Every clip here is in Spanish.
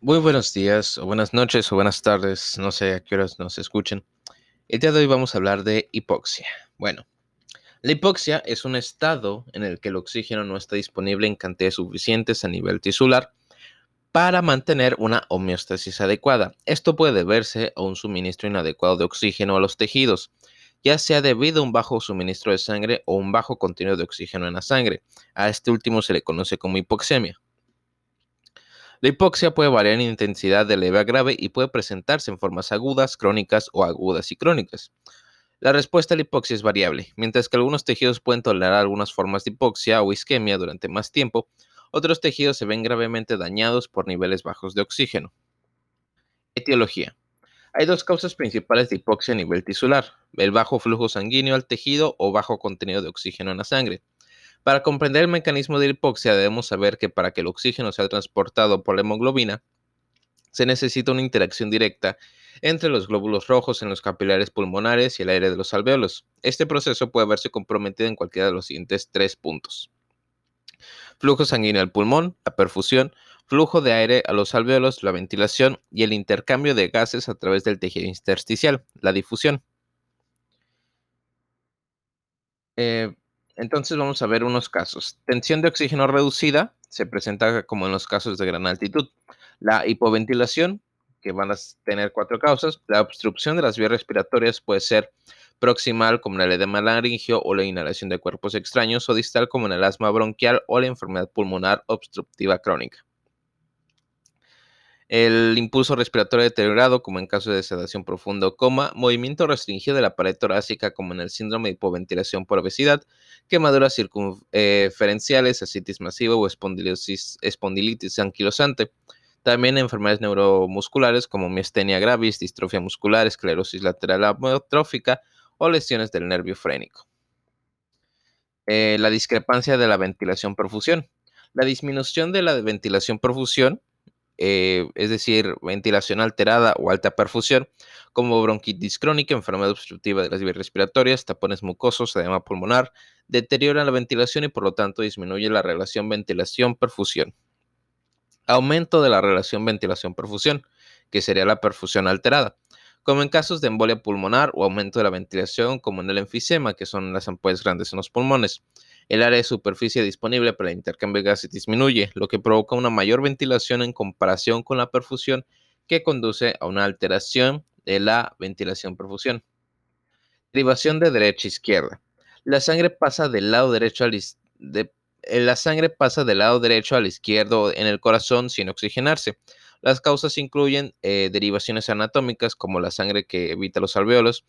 Muy buenos días, o buenas noches, o buenas tardes, no sé a qué horas nos escuchen. El día de hoy vamos a hablar de hipoxia. Bueno, la hipoxia es un estado en el que el oxígeno no está disponible en cantidades suficientes a nivel tisular para mantener una homeostasis adecuada. Esto puede deberse a un suministro inadecuado de oxígeno a los tejidos, ya sea debido a un bajo suministro de sangre o un bajo contenido de oxígeno en la sangre. A este último se le conoce como hipoxemia. La hipoxia puede variar en intensidad de leve a grave y puede presentarse en formas agudas, crónicas o agudas y crónicas. La respuesta a la hipoxia es variable. Mientras que algunos tejidos pueden tolerar algunas formas de hipoxia o isquemia durante más tiempo, otros tejidos se ven gravemente dañados por niveles bajos de oxígeno. Etiología. Hay dos causas principales de hipoxia a nivel tisular, el bajo flujo sanguíneo al tejido o bajo contenido de oxígeno en la sangre. Para comprender el mecanismo de hipoxia debemos saber que para que el oxígeno sea transportado por la hemoglobina, se necesita una interacción directa entre los glóbulos rojos en los capilares pulmonares y el aire de los alveolos. Este proceso puede verse comprometido en cualquiera de los siguientes tres puntos. Flujo sanguíneo al pulmón, la perfusión, flujo de aire a los alveolos, la ventilación y el intercambio de gases a través del tejido intersticial, la difusión. Eh, entonces vamos a ver unos casos. Tensión de oxígeno reducida se presenta como en los casos de gran altitud. La hipoventilación, que van a tener cuatro causas. La obstrucción de las vías respiratorias puede ser proximal como en el edema laringio o la inhalación de cuerpos extraños o distal como en el asma bronquial o la enfermedad pulmonar obstructiva crónica. El impulso respiratorio deteriorado, como en caso de sedación profunda o coma, movimiento restringido de la pared torácica, como en el síndrome de hipoventilación por obesidad, quemaduras circunferenciales, asitis masiva o espondilitis anquilosante. También enfermedades neuromusculares como miastenia gravis, distrofia muscular, esclerosis lateral amiotrófica o lesiones del nervio frénico. Eh, la discrepancia de la ventilación-perfusión. La disminución de la ventilación-perfusión eh, es decir, ventilación alterada o alta perfusión, como bronquitis crónica, enfermedad obstructiva de las vías respiratorias, tapones mucosos, edema pulmonar, deterioran la ventilación y por lo tanto disminuye la relación ventilación-perfusión. Aumento de la relación ventilación-perfusión, que sería la perfusión alterada, como en casos de embolia pulmonar o aumento de la ventilación, como en el enfisema, que son las ampollas grandes en los pulmones. El área de superficie disponible para el intercambio de gases disminuye, lo que provoca una mayor ventilación en comparación con la perfusión, que conduce a una alteración de la ventilación-perfusión. Derivación de derecha a izquierda. La sangre pasa del lado derecho al eh, la sangre pasa del lado derecho al izquierdo en el corazón sin oxigenarse. Las causas incluyen eh, derivaciones anatómicas como la sangre que evita los alveolos,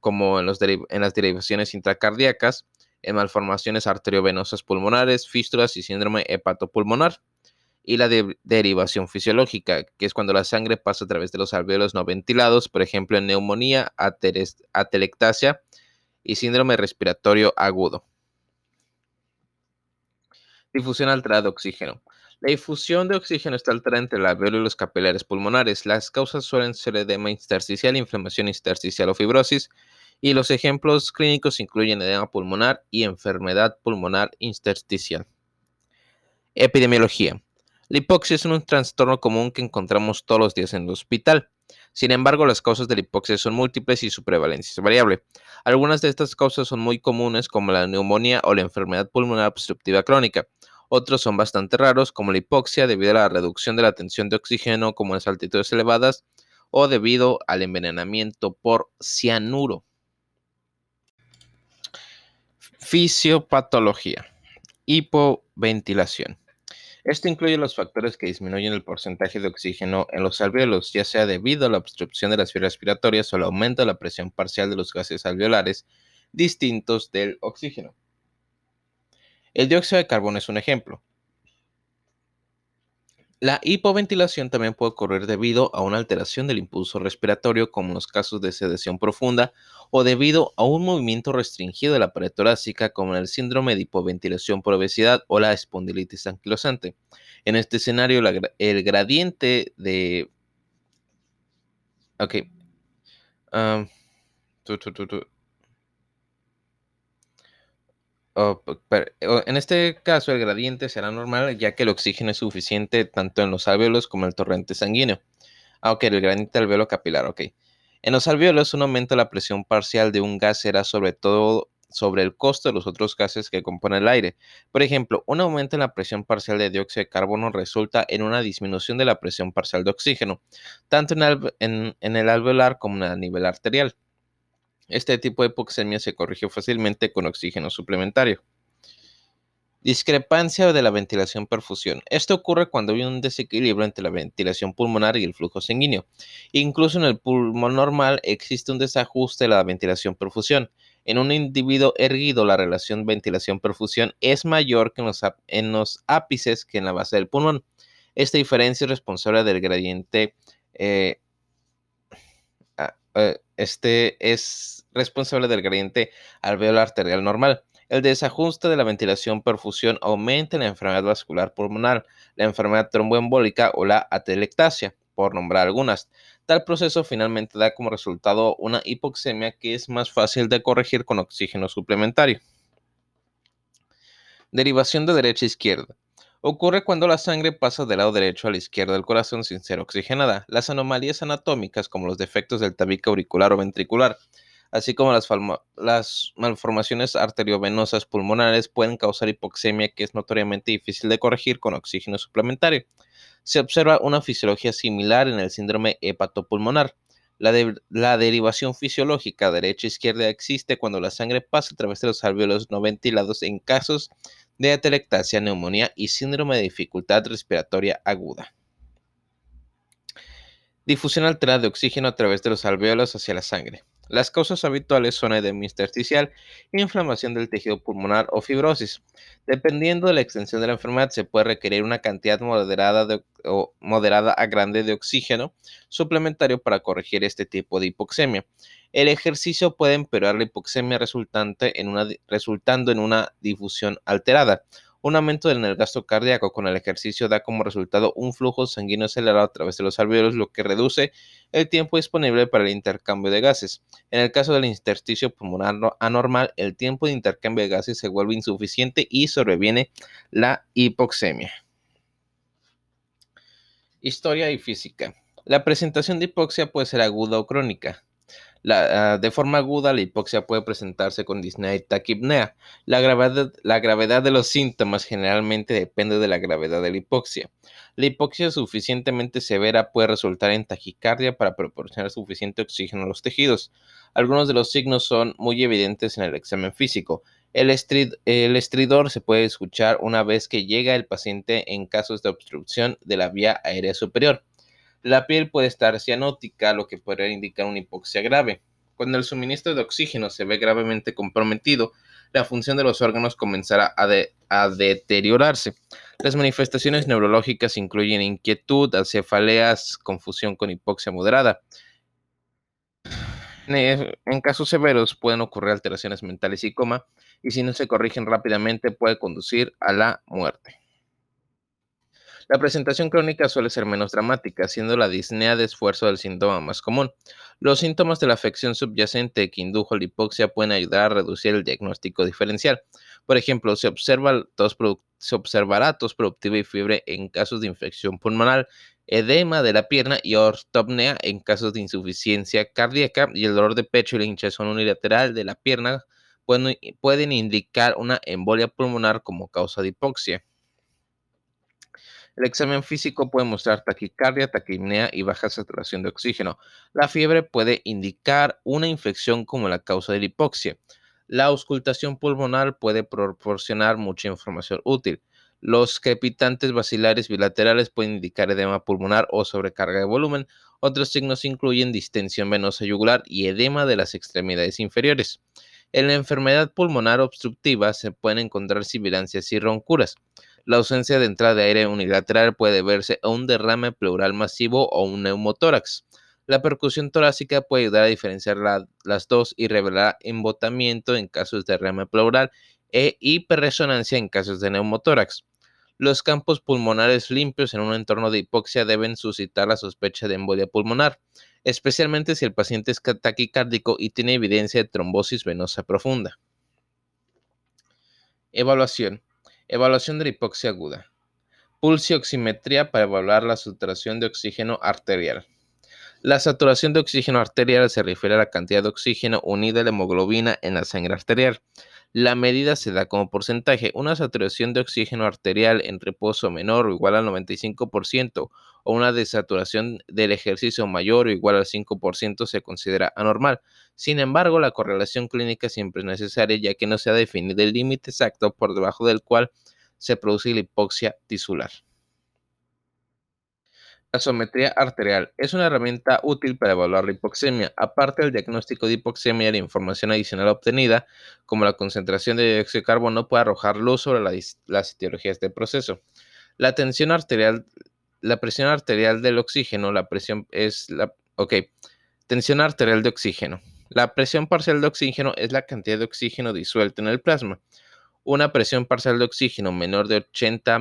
como en las derivaciones intracardíacas, en malformaciones arteriovenosas pulmonares, fístulas y síndrome hepatopulmonar. Y la derivación fisiológica, que es cuando la sangre pasa a través de los alveolos no ventilados, por ejemplo en neumonía, atelectasia y síndrome respiratorio agudo. Difusión alterada de oxígeno. La difusión de oxígeno está alterada entre el alveolo y los capilares pulmonares. Las causas suelen ser edema intersticial, inflamación intersticial o fibrosis, y los ejemplos clínicos incluyen edema pulmonar y enfermedad pulmonar intersticial. Epidemiología. La hipoxia es un trastorno común que encontramos todos los días en el hospital. Sin embargo, las causas de la hipoxia son múltiples y su prevalencia es variable. Algunas de estas causas son muy comunes, como la neumonía o la enfermedad pulmonar obstructiva crónica. Otros son bastante raros, como la hipoxia debido a la reducción de la tensión de oxígeno como en las altitudes elevadas o debido al envenenamiento por cianuro. Fisiopatología. Hipoventilación. Esto incluye los factores que disminuyen el porcentaje de oxígeno en los alveolos, ya sea debido a la obstrucción de las vías respiratorias o el aumento de la presión parcial de los gases alveolares distintos del oxígeno. El dióxido de carbono es un ejemplo. La hipoventilación también puede ocurrir debido a una alteración del impulso respiratorio, como en los casos de sedación profunda, o debido a un movimiento restringido de la pared torácica, como en el síndrome de hipoventilación por obesidad o la espondilitis anquilosante. En este escenario, el gradiente de... Ok. En este caso, el gradiente será normal ya que el oxígeno es suficiente tanto en los alvéolos como en el torrente sanguíneo. Ah, ok, el gradiente alveolo capilar, ok. En los alvéolos, un aumento de la presión parcial de un gas será sobre todo sobre el costo de los otros gases que componen el aire. Por ejemplo, un aumento en la presión parcial de dióxido de carbono resulta en una disminución de la presión parcial de oxígeno, tanto en el, alveolar como a nivel arterial. Este tipo de hipoxemia se corrige fácilmente con oxígeno suplementario. Discrepancia de la ventilación-perfusión. Esto ocurre cuando hay un desequilibrio entre la ventilación pulmonar y el flujo sanguíneo. Incluso en el pulmón normal existe un desajuste de la ventilación-perfusión. En un individuo erguido, la relación ventilación-perfusión es mayor que en los, ápices que en la base del pulmón. Esta diferencia es responsable del gradiente. Eh, ah, eh, este es responsable del gradiente alveolar arterial normal. El desajuste de la ventilación-perfusión aumenta la enfermedad vascular pulmonar, la enfermedad tromboembólica o la atelectasia, por nombrar algunas. Tal proceso finalmente da como resultado una hipoxemia que es más fácil de corregir con oxígeno suplementario. Derivación de derecha a izquierda. Ocurre cuando la sangre pasa del lado derecho a la izquierda del corazón sin ser oxigenada. Las anomalías anatómicas como los defectos del tabique auricular o ventricular, así como las, las malformaciones arteriovenosas pulmonares pueden causar hipoxemia que es notoriamente difícil de corregir con oxígeno suplementario se observa una fisiología similar en el síndrome hepatopulmonar. La, la derivación fisiológica derecha-izquierda existe cuando la sangre pasa a través de los alvéolos no ventilados en casos de atelectasia, neumonía y síndrome de dificultad respiratoria aguda. Difusión alterada de oxígeno a través de los alvéolos hacia la sangre. Las causas habituales son edema intersticial, inflamación del tejido pulmonar o fibrosis. Dependiendo de la extensión de la enfermedad, se puede requerir una cantidad moderada, o moderada a grande de oxígeno suplementario para corregir este tipo de hipoxemia. El ejercicio puede empeorar la hipoxemia resultante en una, resultando en una difusión alterada. Un aumento en el gasto cardíaco con el ejercicio da como resultado un flujo sanguíneo acelerado a través de los alvéolos, lo que reduce el tiempo disponible para el intercambio de gases. En el caso del intersticio pulmonar anormal, el tiempo de intercambio de gases se vuelve insuficiente y sobreviene la hipoxemia. Historia y física. La presentación de hipoxia puede ser aguda o crónica. Ah, de forma aguda, la hipoxia puede presentarse con disnea y taquipnea. La gravedad, la de los síntomas generalmente depende de la gravedad de la hipoxia. La hipoxia suficientemente severa puede resultar en taquicardia para proporcionar suficiente oxígeno a los tejidos. Algunos de los signos son muy evidentes en el examen físico. El estridor se puede escuchar una vez que llega el paciente en casos de obstrucción de la vía aérea superior. La piel puede estar cianótica, lo que podría indicar una hipoxia grave. Cuando el suministro de oxígeno se ve gravemente comprometido, la función de los órganos comenzará a, deteriorarse. Las manifestaciones neurológicas incluyen inquietud, cefaleas, confusión con hipoxia moderada. En casos severos pueden ocurrir alteraciones mentales y coma, y si no se corrigen rápidamente puede conducir a la muerte. La presentación crónica suele ser menos dramática, siendo la disnea de esfuerzo el síntoma más común. Los síntomas de la afección subyacente que indujo la hipoxia pueden ayudar a reducir el diagnóstico diferencial. Por ejemplo, se, observará tos productiva y fiebre en casos de infección pulmonar, edema de la pierna y ortopnea en casos de insuficiencia cardíaca y el dolor de pecho y la hinchazón unilateral de la pierna pueden indicar una embolia pulmonar como causa de hipoxia. El examen físico puede mostrar taquicardia, taquimnea y baja saturación de oxígeno. La fiebre puede indicar una infección como la causa de la hipoxia. La auscultación pulmonar puede proporcionar mucha información útil. Los crepitantes vacilares bilaterales pueden indicar edema pulmonar o sobrecarga de volumen. Otros signos incluyen distensión venosa yugular y edema de las extremidades inferiores. En la enfermedad pulmonar obstructiva se pueden encontrar sibilancias y roncuras. La ausencia de entrada de aire unilateral puede verse a un derrame pleural masivo o un neumotórax. La percusión torácica puede ayudar a diferenciar las dos y revelar embotamiento en casos de derrame pleural e hiperresonancia en casos de neumotórax. Los campos pulmonares limpios en un entorno de hipoxia deben suscitar la sospecha de embolia pulmonar, especialmente si el paciente es taquicárdico y tiene evidencia de trombosis venosa profunda. Evaluación. Evaluación de la hipoxia aguda. Pulsioximetría para evaluar la saturación de oxígeno arterial. La saturación de oxígeno arterial se refiere a la cantidad de oxígeno unida a la hemoglobina en la sangre arterial. La medida se da como porcentaje. Una saturación de oxígeno arterial en reposo menor o igual al 95% o una desaturación del ejercicio mayor o igual al 5% se considera anormal. Sin embargo, la correlación clínica siempre es necesaria ya que no se ha definido el límite exacto por debajo del cual se produce la hipoxia tisular. La sometría arterial es una herramienta útil para evaluar la hipoxemia. Aparte del diagnóstico de hipoxemia, la información adicional obtenida, como la concentración de dióxido de carbono, puede arrojar luz sobre las etiologías del proceso. La tensión arterial, la presión arterial del oxígeno, la presión es la, ok, tensión arterial de oxígeno. La presión parcial de oxígeno es la cantidad de oxígeno disuelto en el plasma. Una presión parcial de oxígeno menor de 80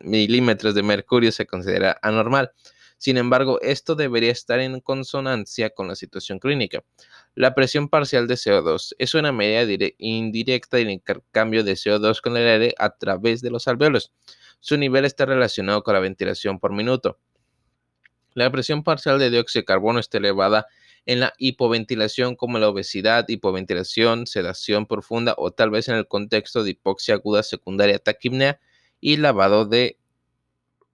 milímetros de mercurio se considera anormal. Sin embargo, esto debería estar en consonancia con la situación clínica. La presión parcial de CO2 es una medida indirecta del intercambio de CO2 con el aire a través de los alveolos. Su nivel está relacionado con la ventilación por minuto. La presión parcial de dióxido de carbono está elevada en la hipoventilación como la obesidad, hipoventilación, sedación profunda o tal vez en el contexto de hipoxia aguda secundaria taquipnea y lavado de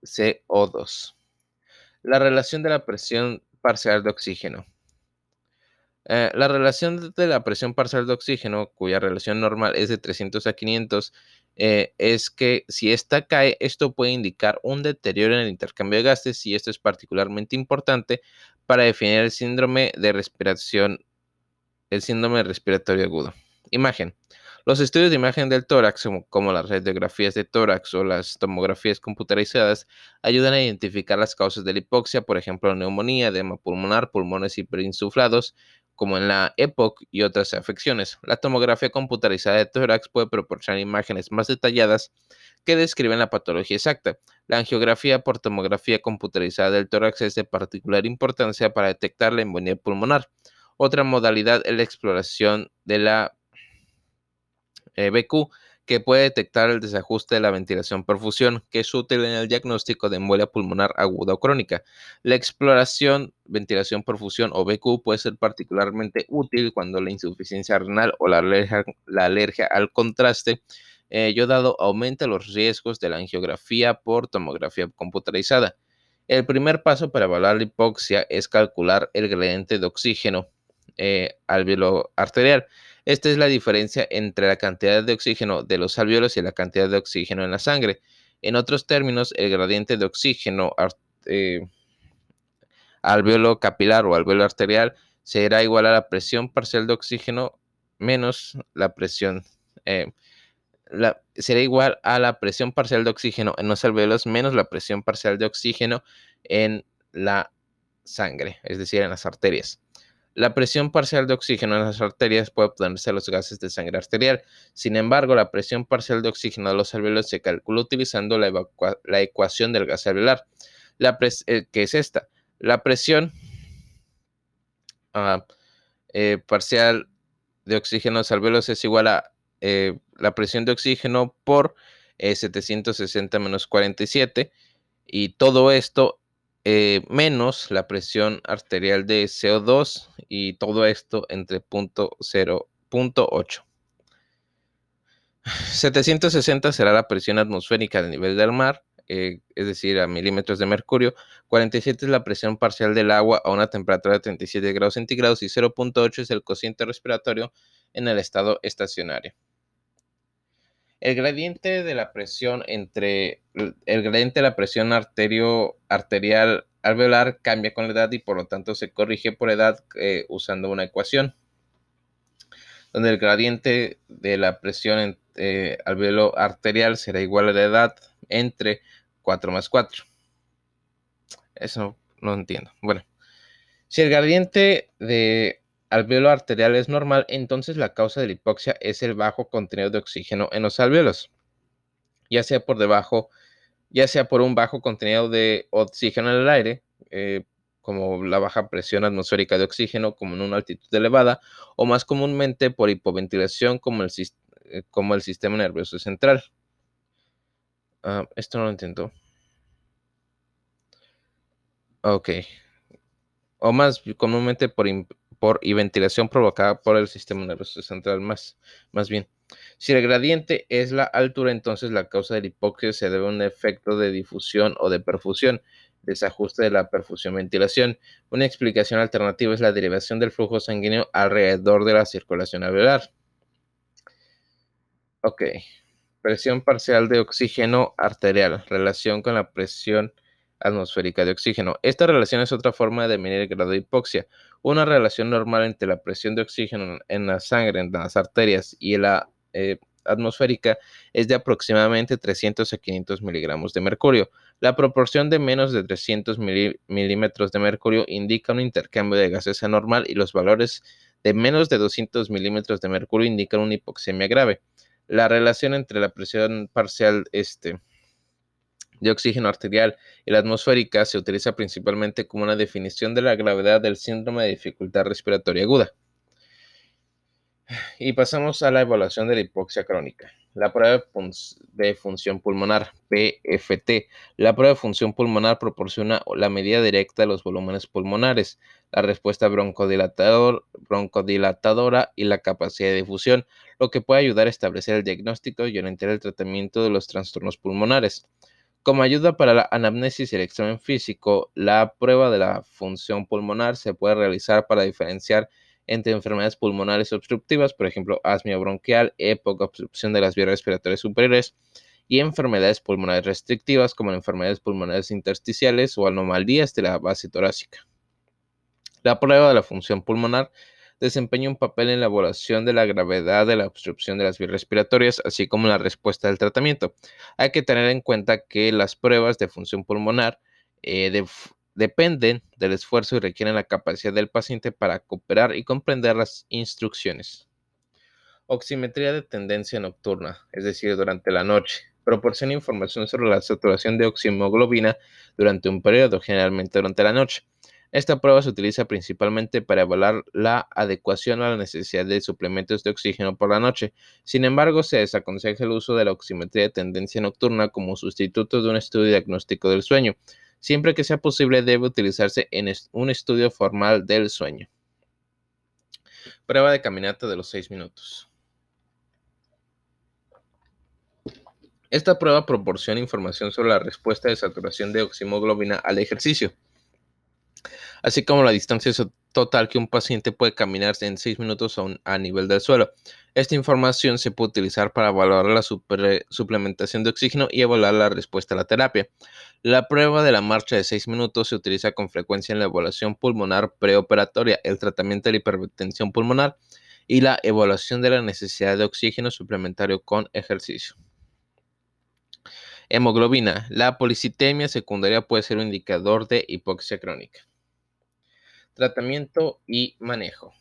CO2. La relación de la presión parcial de oxígeno. Eh, la relación de la presión parcial de oxígeno, cuya relación normal es de 300 a 500, eh, es que si esta cae, esto puede indicar un deterioro en el intercambio de gases y esto es particularmente importante para definir el síndrome de respiración, el síndrome respiratorio agudo. Imagen. Los estudios de imagen del tórax, como las radiografías de tórax o las tomografías computarizadas, ayudan a identificar las causas de la hipoxia, por ejemplo, neumonía, edema pulmonar, pulmones hiperinsuflados, como en la EPOC y otras afecciones. La tomografía computarizada de tórax puede proporcionar imágenes más detalladas que describen la patología exacta. La angiografía por tomografía computarizada del tórax es de particular importancia para detectar la embolia pulmonar. Otra modalidad es la exploración de la eh, BQ, que puede detectar el desajuste de la ventilación-perfusión, que es útil en el diagnóstico de embolia pulmonar aguda o crónica. La exploración ventilación-perfusión o BQ puede ser particularmente útil cuando la insuficiencia renal o la alergia al contraste eh, dado aumenta los riesgos de la angiografía por tomografía computarizada. El primer paso para evaluar la hipoxia es calcular el gradiente de oxígeno eh, alveolo arterial. Esta es la diferencia entre la cantidad de oxígeno de los alveolos y la cantidad de oxígeno en la sangre. En otros términos, el gradiente de oxígeno eh, alveolo capilar o alveolo arterial será igual a la presión parcial de oxígeno menos la presión eh, será igual a la presión parcial de oxígeno en los alveolos menos la presión parcial de oxígeno en la sangre, es decir, en las arterias. La presión parcial de oxígeno en las arterias puede obtenerse a los gases de sangre arterial. Sin embargo, la presión parcial de oxígeno de los alveolos se calcula utilizando la, ecuación del gas alveolar, la eh, que es esta. La presión ah, eh, parcial de oxígeno en los alveolos es igual a eh, la presión de oxígeno por 760 eh, menos 47 y todo esto eh, menos la presión arterial de CO2 y todo esto entre 0.8. 760 será la presión atmosférica del nivel del mar, es decir, a milímetros de mercurio. 47 es la presión parcial del agua a una temperatura de 37 grados centígrados y 0.8 es el cociente respiratorio en el estado estacionario. El gradiente de la presión entre el gradiente de la presión arterio, arterial alveolar cambia con la edad y por lo tanto se corrige por edad eh, usando una ecuación donde el gradiente de la presión eh, arterial será igual a la edad entre 4 más 4. Eso no entiendo. Bueno, si el gradiente de alveolo arterial es normal, entonces la causa de la hipoxia es el bajo contenido de oxígeno en los alveolos, ya sea por debajo, ya sea por un bajo contenido de oxígeno en el aire, eh, como la baja presión atmosférica de oxígeno, como en una altitud elevada, o más comúnmente por hipoventilación, como el eh, sistema nervioso central. Ah, esto no lo entiendo. Ok. O más comúnmente por, por y ventilación provocada por el sistema nervioso central, más, más bien. Si el gradiente es la altura, entonces la causa de la hipoxia se debe a un efecto de difusión o de perfusión, desajuste de la perfusión-ventilación. Una explicación alternativa es la derivación del flujo sanguíneo alrededor de la circulación alveolar. Ok. Presión parcial de oxígeno arterial. Relación con la presión atmosférica de oxígeno. Esta relación es otra forma de medir el grado de hipoxia. Una relación normal entre la presión de oxígeno en la sangre, en las arterias y la eh, atmosférica es de aproximadamente 300 a 500 miligramos de mercurio. La proporción de menos de 300 milímetros de mercurio indica un intercambio de gases anormal y los valores de menos de 200 milímetros de mercurio indican una hipoxemia grave. La relación entre la presión parcial este, de oxígeno arterial y la atmosférica se utiliza principalmente como una definición de la gravedad del síndrome de dificultad respiratoria aguda. Y pasamos a la evaluación de la hipoxia crónica. La prueba de función pulmonar, PFT. La prueba de función pulmonar proporciona la medida directa de los volúmenes pulmonares, la respuesta broncodilatador, broncodilatadora y la capacidad de difusión, lo que puede ayudar a establecer el diagnóstico y orientar el tratamiento de los trastornos pulmonares. Como ayuda para la anamnesis y el examen físico, la prueba de la función pulmonar se puede realizar para diferenciar entre enfermedades pulmonares obstructivas, por ejemplo, asma bronquial, época obstrucción de las vías respiratorias superiores, y enfermedades pulmonares restrictivas, como enfermedades pulmonares intersticiales o anomalías de la base torácica. La prueba de la función pulmonar desempeña un papel en la evaluación de la gravedad de la obstrucción de las vías respiratorias, así como la respuesta del tratamiento. Hay que tener en cuenta que las pruebas de función pulmonar eh, de, dependen del esfuerzo y requieren la capacidad del paciente para cooperar y comprender las instrucciones. Oximetría de tendencia nocturna, es decir, durante la noche. Proporciona información sobre la saturación de oximoglobina durante un periodo, generalmente durante la noche. Esta prueba se utiliza principalmente para evaluar la adecuación a la necesidad de suplementos de oxígeno por la noche. Sin embargo, se desaconseja el uso de la oximetría de tendencia nocturna como sustituto de un estudio diagnóstico del sueño, Siempre que sea posible debe utilizarse en un estudio formal del sueño. Prueba de caminata de los 6 minutos. Esta prueba proporciona información sobre la respuesta de saturación de oximoglobina al ejercicio así como la distancia total que un paciente puede caminar en 6 minutos a, nivel del suelo. Esta información se puede utilizar para evaluar la suplementación de oxígeno y evaluar la respuesta a la terapia. La prueba de la marcha de 6 minutos se utiliza con frecuencia en la evaluación pulmonar preoperatoria, el tratamiento de la hipertensión pulmonar y la evaluación de la necesidad de oxígeno suplementario con ejercicio. Hemoglobina. La policitemia secundaria puede ser un indicador de hipoxia crónica. Tratamiento y manejo.